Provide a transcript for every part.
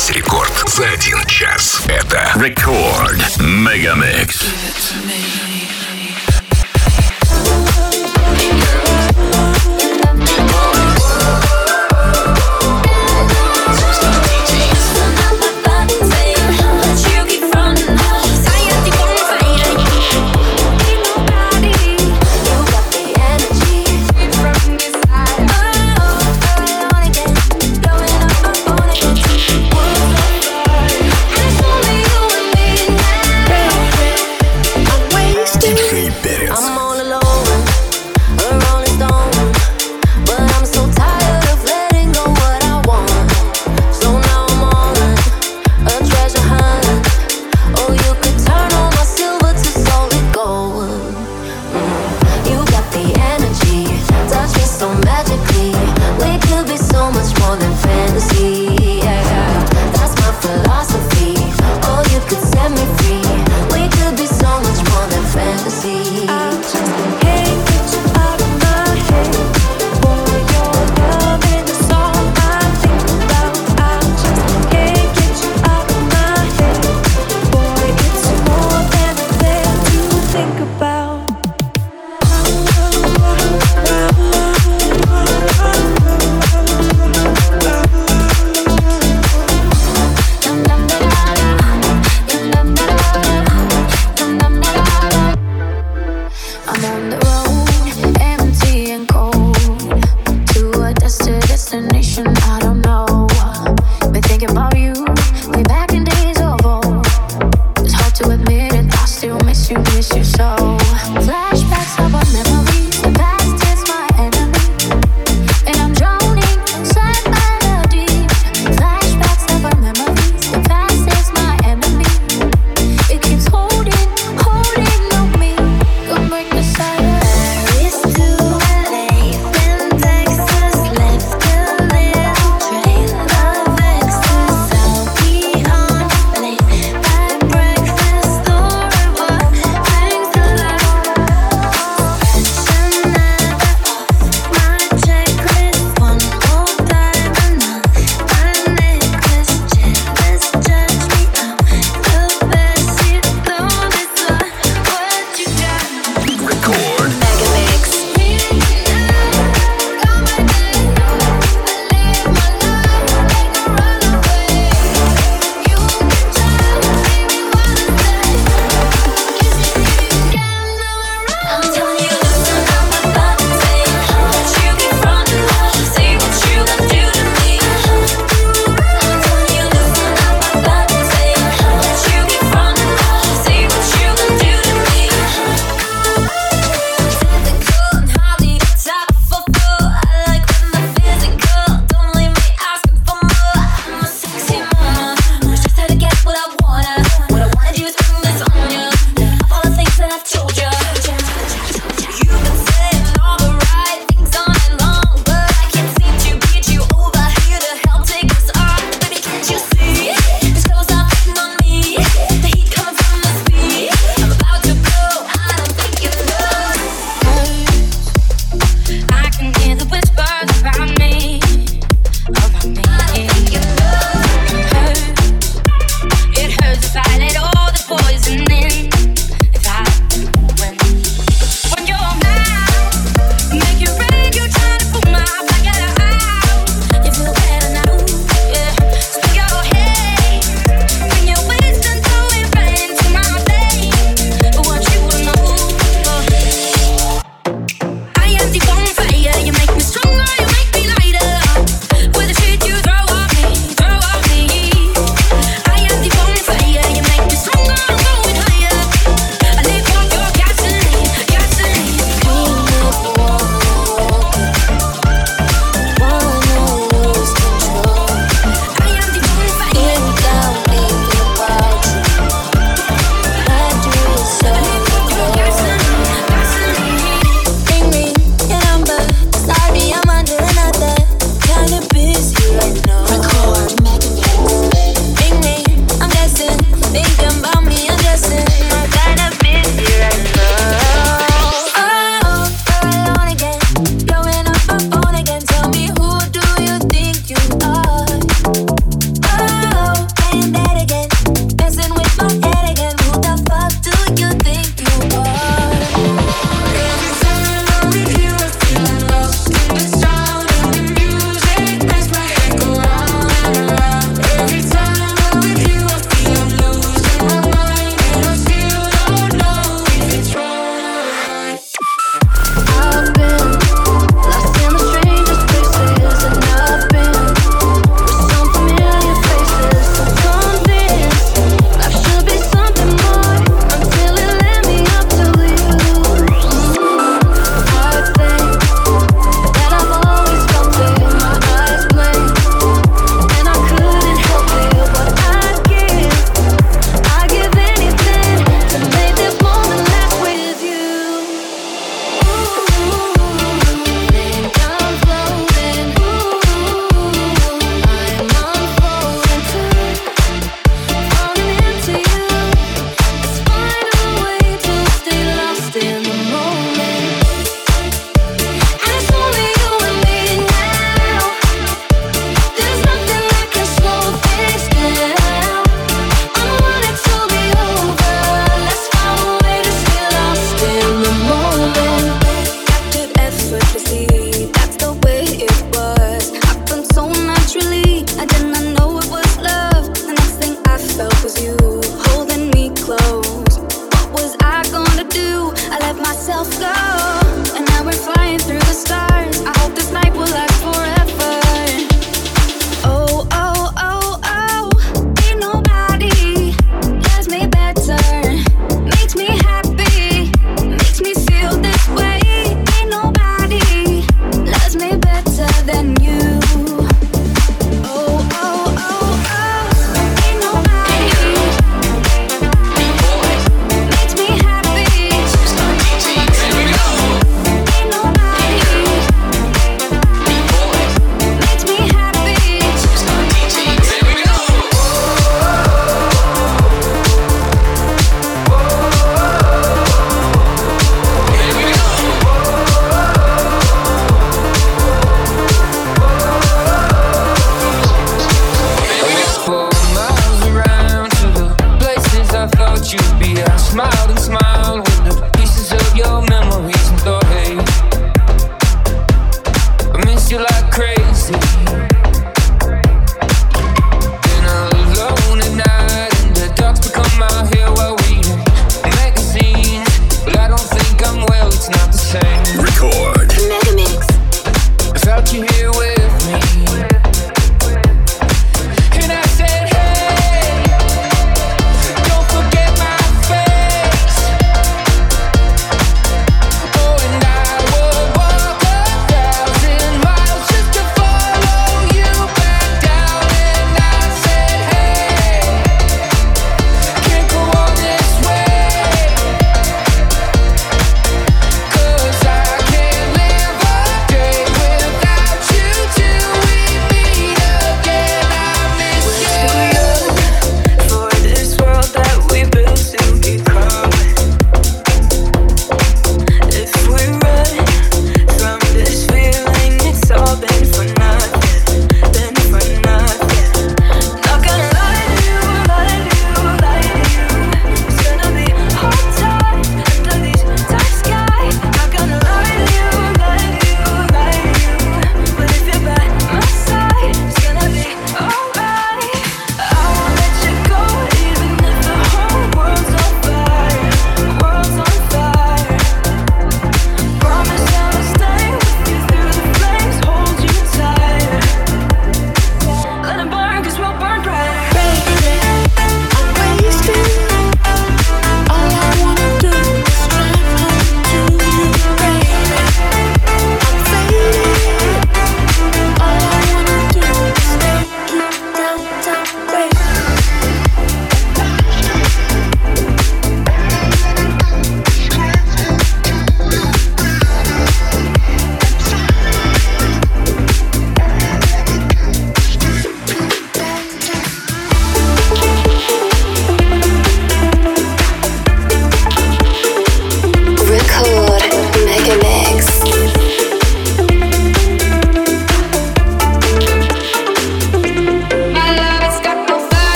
Весь рекорд за один час. Это Рекорд Мегамикс. диджей Перец. I'm all alone,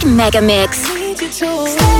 Mega Mix.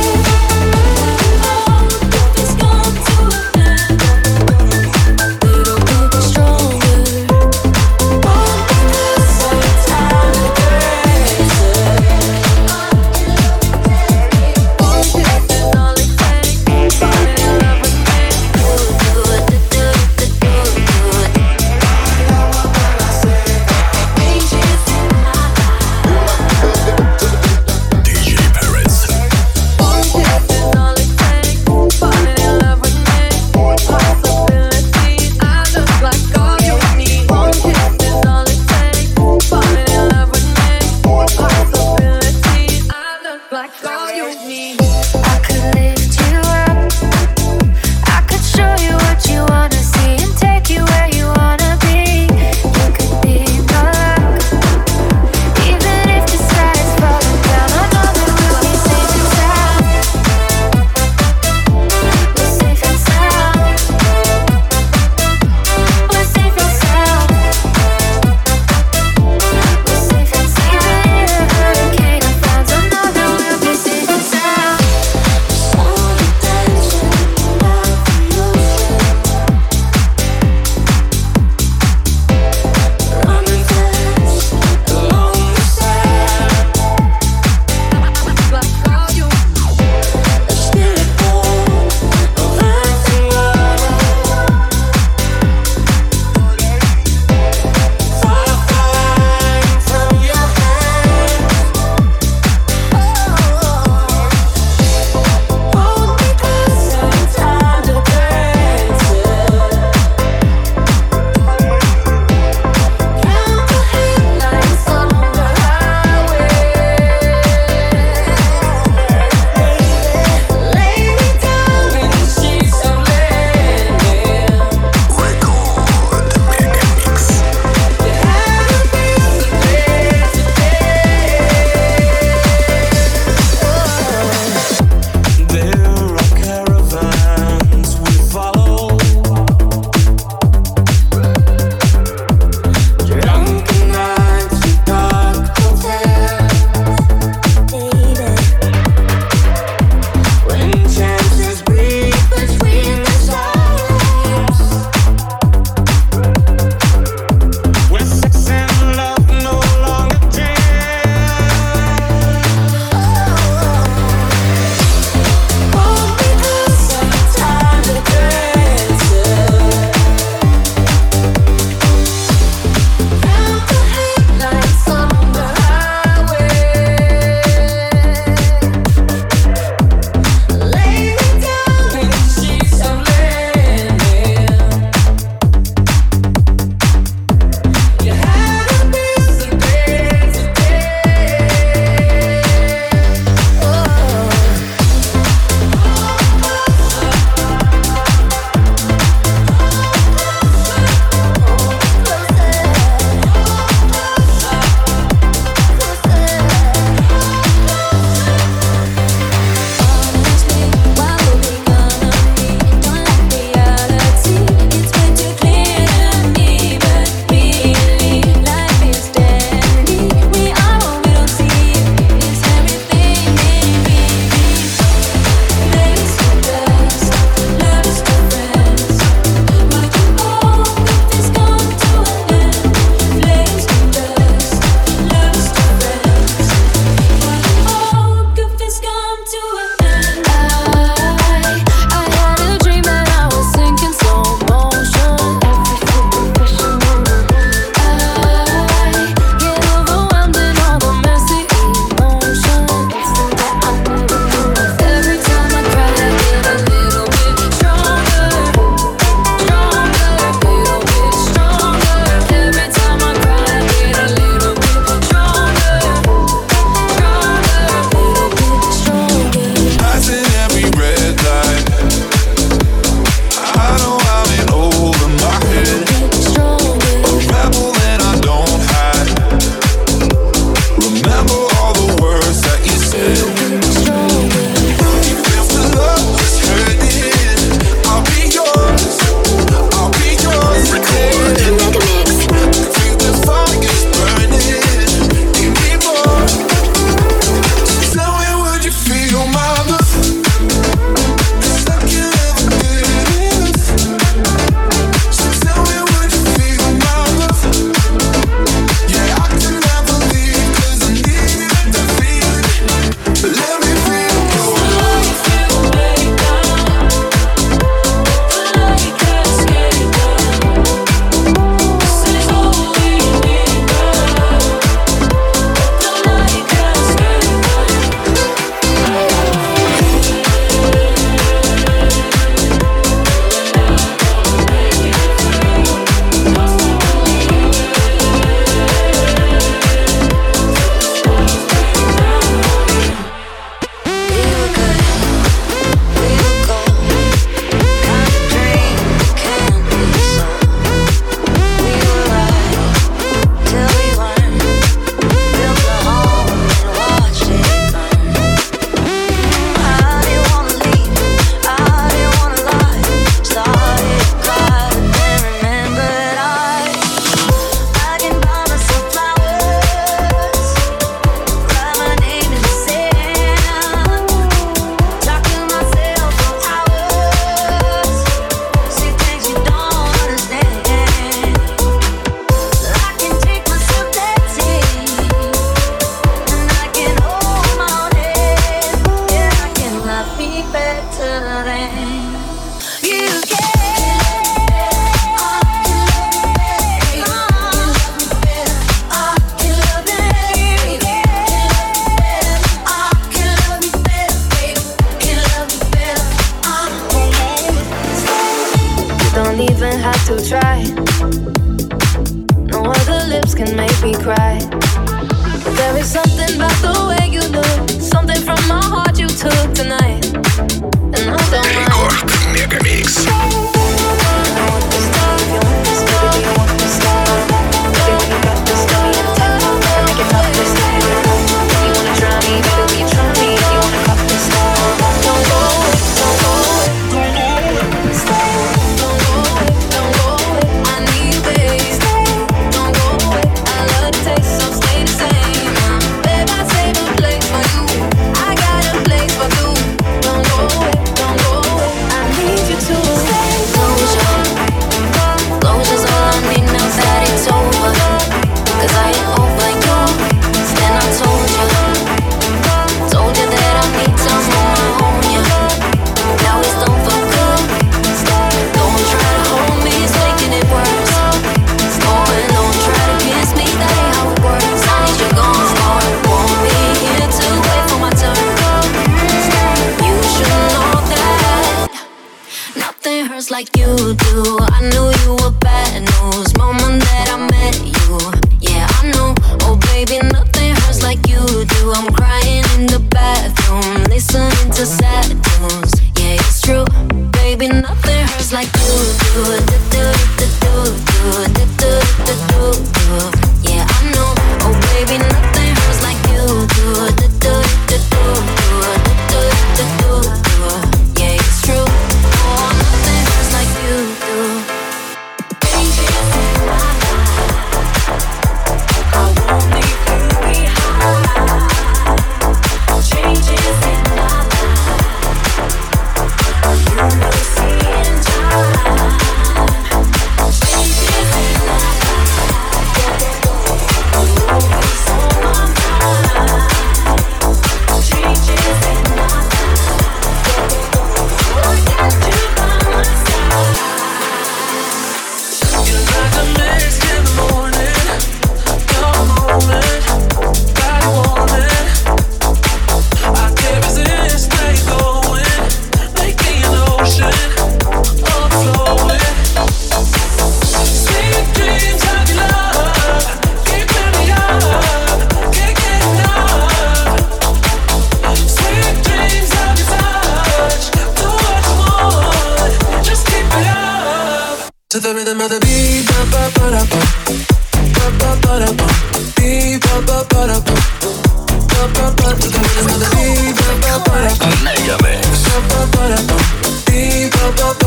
Think about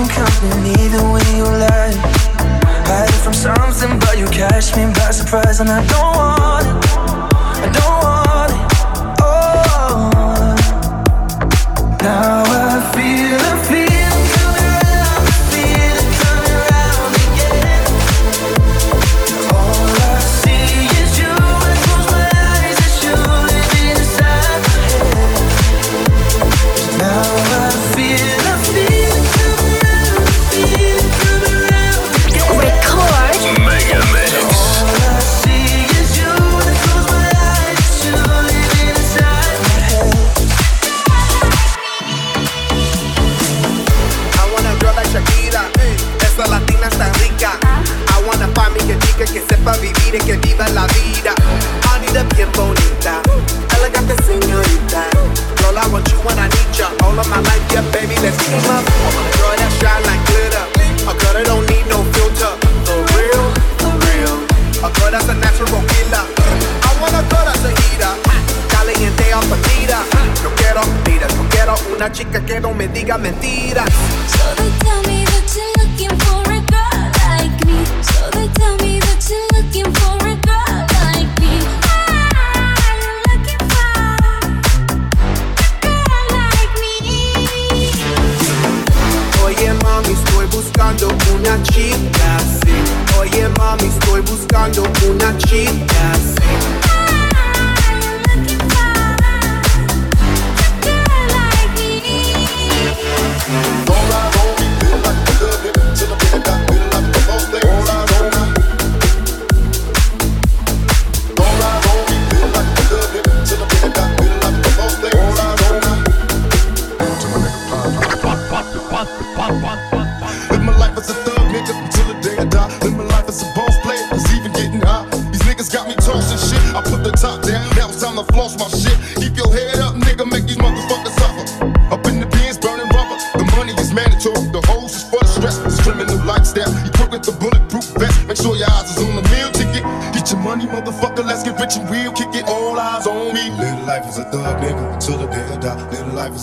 and coming either way you like. Hiding from something, but you catch me by surprise, and I don't want it. I don't want. It.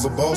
Life